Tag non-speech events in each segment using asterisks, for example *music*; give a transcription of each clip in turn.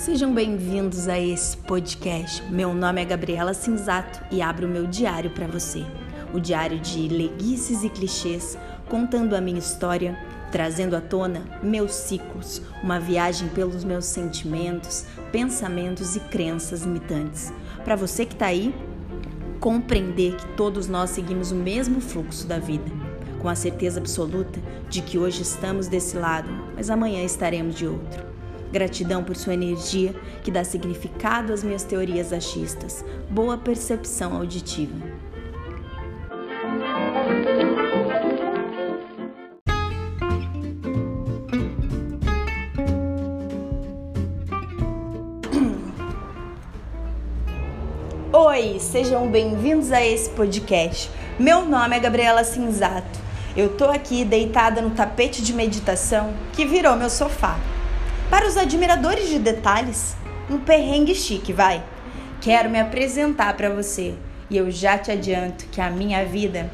Sejam bem-vindos a esse podcast. Meu nome é Gabriela Cinzato e abro meu diário para você. O diário de leguices e clichês, contando a minha história, trazendo à tona meus ciclos, uma viagem pelos meus sentimentos, pensamentos e crenças limitantes. Para você que está aí, compreender que todos nós seguimos o mesmo fluxo da vida, com a certeza absoluta de que hoje estamos desse lado, mas amanhã estaremos de outro. Gratidão por sua energia que dá significado às minhas teorias achistas. Boa percepção auditiva. *clears throat* Oi, sejam bem-vindos a esse podcast. Meu nome é Gabriela Cinzato. Eu tô aqui deitada no tapete de meditação que virou meu sofá. Para os admiradores de detalhes, um perrengue chique, vai. Quero me apresentar para você e eu já te adianto que a minha vida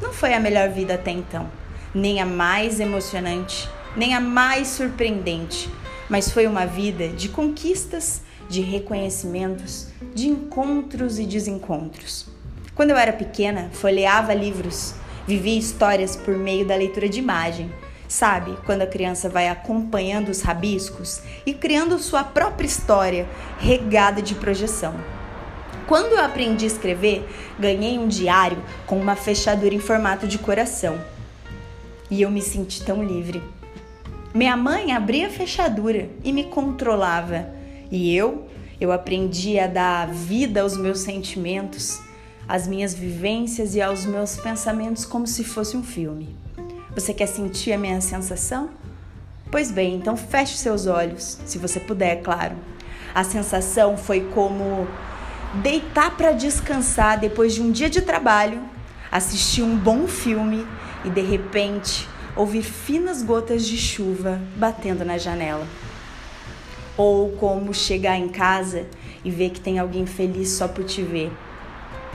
não foi a melhor vida até então, nem a mais emocionante, nem a mais surpreendente, mas foi uma vida de conquistas, de reconhecimentos, de encontros e desencontros. Quando eu era pequena, folheava livros, vivia histórias por meio da leitura de imagem Sabe, quando a criança vai acompanhando os rabiscos e criando sua própria história regada de projeção. Quando eu aprendi a escrever, ganhei um diário com uma fechadura em formato de coração. E eu me senti tão livre. Minha mãe abria a fechadura e me controlava. E eu, eu aprendi a dar vida aos meus sentimentos, às minhas vivências e aos meus pensamentos como se fosse um filme. Você quer sentir a minha sensação? Pois bem, então feche seus olhos, se você puder, é claro. A sensação foi como deitar para descansar depois de um dia de trabalho, assistir um bom filme e de repente ouvir finas gotas de chuva batendo na janela. Ou como chegar em casa e ver que tem alguém feliz só por te ver.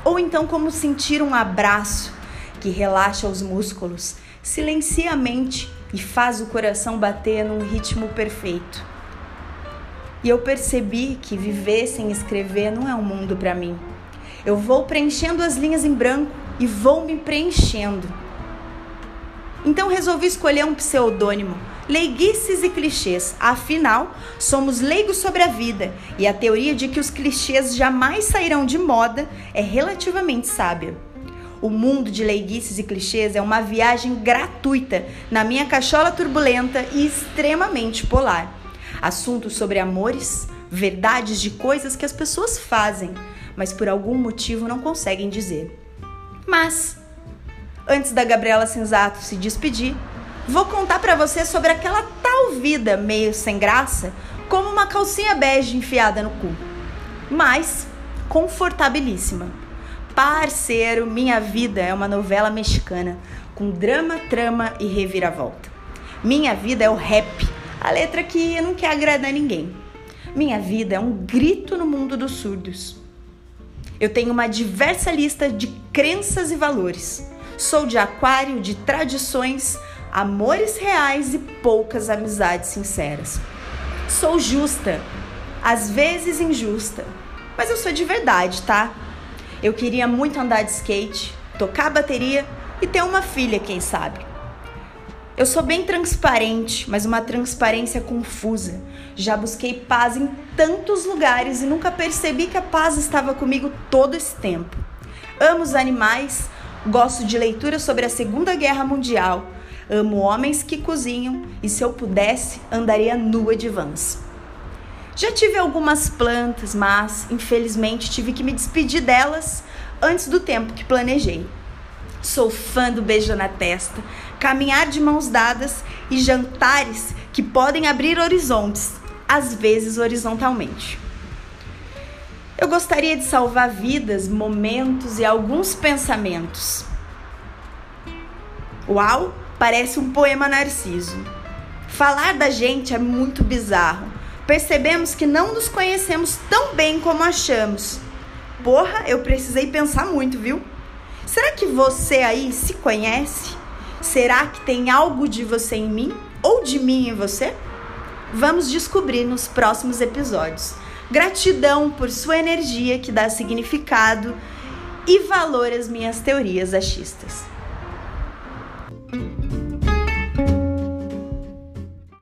Ou então como sentir um abraço que relaxa os músculos silencia a mente e faz o coração bater num ritmo perfeito. E eu percebi que viver sem escrever não é um mundo para mim. Eu vou preenchendo as linhas em branco e vou me preenchendo. Então resolvi escolher um pseudônimo, Leiguices e Clichês. Afinal, somos leigos sobre a vida e a teoria de que os clichês jamais sairão de moda é relativamente sábia. O mundo de leiguices e clichês é uma viagem gratuita na minha cachola turbulenta e extremamente polar. Assuntos sobre amores, verdades de coisas que as pessoas fazem, mas por algum motivo não conseguem dizer. Mas, antes da Gabriela Sensato se despedir, vou contar para você sobre aquela tal vida meio sem graça, como uma calcinha bege enfiada no cu, mas confortabilíssima. Parceiro, Minha Vida é uma novela mexicana com drama, trama e reviravolta. Minha Vida é o rap, a letra que não quer agradar ninguém. Minha Vida é um grito no mundo dos surdos. Eu tenho uma diversa lista de crenças e valores. Sou de aquário de tradições, amores reais e poucas amizades sinceras. Sou justa, às vezes injusta, mas eu sou de verdade, tá? Eu queria muito andar de skate, tocar bateria e ter uma filha, quem sabe. Eu sou bem transparente, mas uma transparência confusa. Já busquei paz em tantos lugares e nunca percebi que a paz estava comigo todo esse tempo. Amo os animais, gosto de leitura sobre a Segunda Guerra Mundial, amo homens que cozinham e se eu pudesse, andaria nua de vans. Já tive algumas plantas, mas infelizmente tive que me despedir delas antes do tempo que planejei. Sou fã do beijo na testa, caminhar de mãos dadas e jantares que podem abrir horizontes, às vezes horizontalmente. Eu gostaria de salvar vidas, momentos e alguns pensamentos. Uau, parece um poema narciso. Falar da gente é muito bizarro percebemos que não nos conhecemos tão bem como achamos. Porra, eu precisei pensar muito, viu? Será que você aí se conhece? Será que tem algo de você em mim ou de mim em você? Vamos descobrir nos próximos episódios. Gratidão por sua energia que dá significado e valor às minhas teorias achistas.